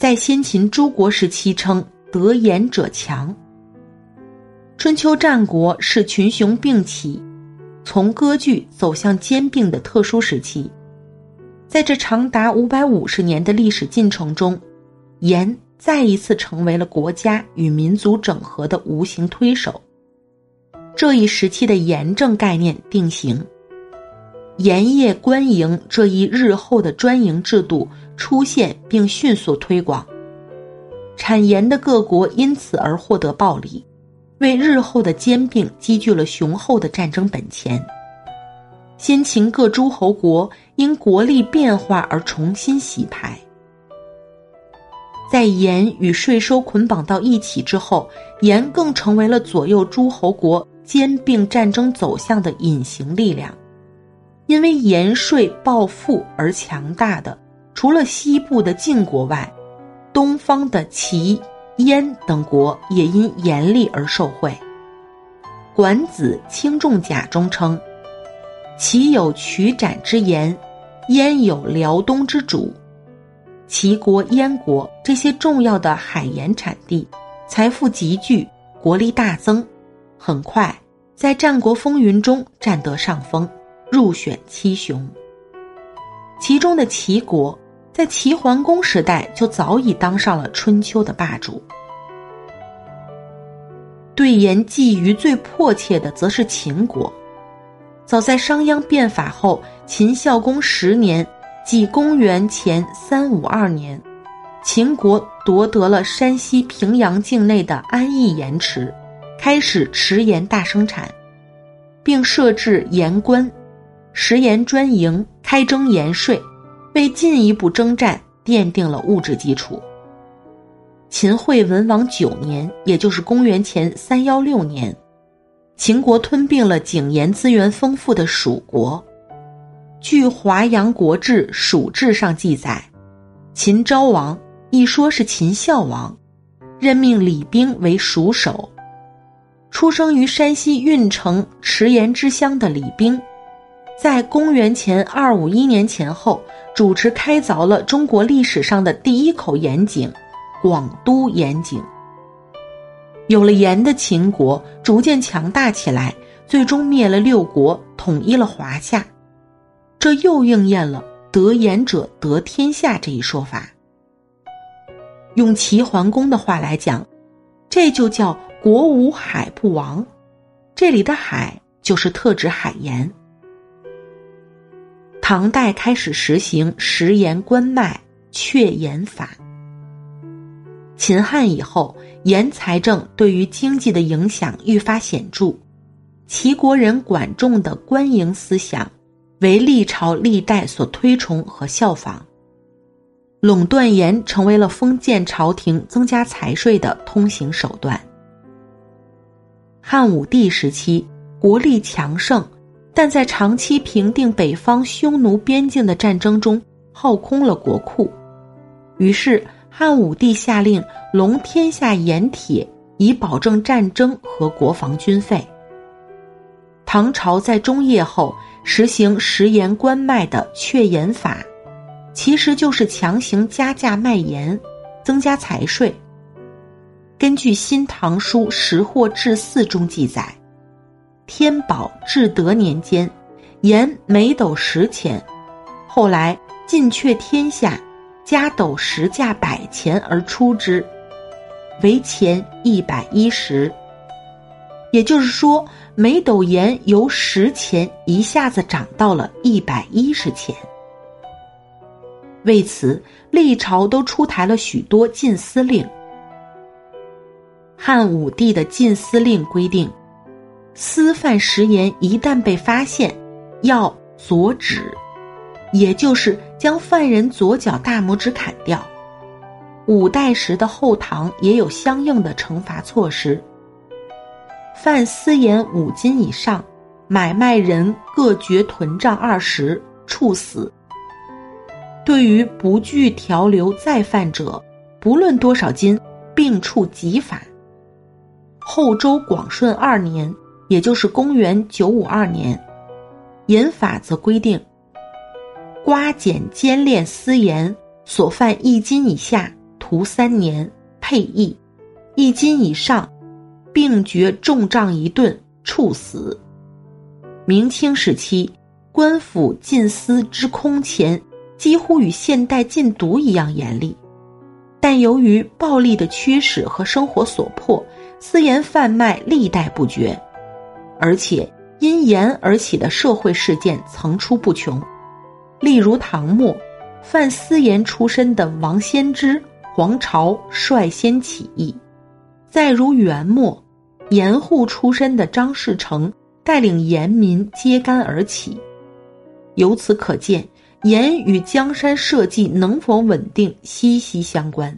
在先秦诸国时期称得盐者强。春秋战国是群雄并起，从割据走向兼并的特殊时期。在这长达五百五十年的历史进程中，盐再一次成为了国家与民族整合的无形推手。这一时期的盐政概念定型，盐业官营这一日后的专营制度出现并迅速推广，产盐的各国因此而获得暴利。为日后的兼并积聚了雄厚的战争本钱。先秦各诸侯国因国力变化而重新洗牌，在盐与税收捆绑到一起之后，盐更成为了左右诸侯国兼并战争走向的隐形力量。因为盐税暴富而强大的，除了西部的晋国外，东方的齐。燕等国也因严厉而受贿。管子《轻重甲》中称：“齐有曲斩之言，燕有辽东之主。”齐国、燕国这些重要的海盐产地，财富集聚，国力大增，很快在战国风云中占得上风，入选七雄。其中的齐国。在齐桓公时代就早已当上了春秋的霸主。对盐觊觎最迫切的，则是秦国。早在商鞅变法后，秦孝公十年，即公元前三五二年，秦国夺得了山西平阳境内的安邑盐池，开始池盐大生产，并设置盐官、食盐专营，开征盐税。为进一步征战奠定了物质基础。秦惠文王九年，也就是公元前三幺六年，秦国吞并了井盐资源丰富的蜀国。据《华阳国志·蜀志》上记载，秦昭王一说是秦孝王，任命李冰为蜀守。出生于山西运城池盐之乡的李冰。在公元前二五一年前后，主持开凿了中国历史上的第一口盐井——广都盐井。有了盐的秦国逐渐强大起来，最终灭了六国，统一了华夏。这又应验了“得盐者得天下”这一说法。用齐桓公的话来讲，这就叫“国无海不亡”。这里的“海”就是特指海盐。唐代开始实行食盐官卖、确盐法。秦汉以后，盐财政对于经济的影响愈发显著。齐国人管仲的官营思想，为历朝历代所推崇和效仿。垄断盐成为了封建朝廷增加财税的通行手段。汉武帝时期，国力强盛。但在长期平定北方匈奴边境的战争中耗空了国库，于是汉武帝下令隆天下盐铁，以保证战争和国防军费。唐朝在中叶后实行食盐官卖的确盐法，其实就是强行加价卖盐，增加财税。根据《新唐书识货志四》中记载。天宝至德年间，盐每斗十钱，后来尽却天下，加斗十价百钱而出之，为钱一百一十。也就是说，每斗盐由十钱一下子涨到了一百一十钱。为此，历朝都出台了许多禁司令。汉武帝的禁司令规定。私贩食盐一旦被发现，要左指，也就是将犯人左脚大拇指砍掉。五代时的后唐也有相应的惩罚措施。犯私盐五斤以上，买卖人各掘臀杖二十，处死。对于不具条留再犯者，不论多少斤，并处极法。后周广顺二年。也就是公元九五二年，盐法则规定：刮碱煎炼私盐所犯一斤以下，徒三年，配役，一斤以上，并决重杖一顿，处死。明清时期，官府禁私之空前，几乎与现代禁毒一样严厉。但由于暴力的驱使和生活所迫，私盐贩卖历代不绝，而且因盐而起的社会事件层出不穷。例如唐末，贩私盐出身的王先之、黄巢率先起义；再如元末，盐户出身的张士诚带领盐民揭竿而起。由此可见。盐与江山社稷能否稳定息息相关。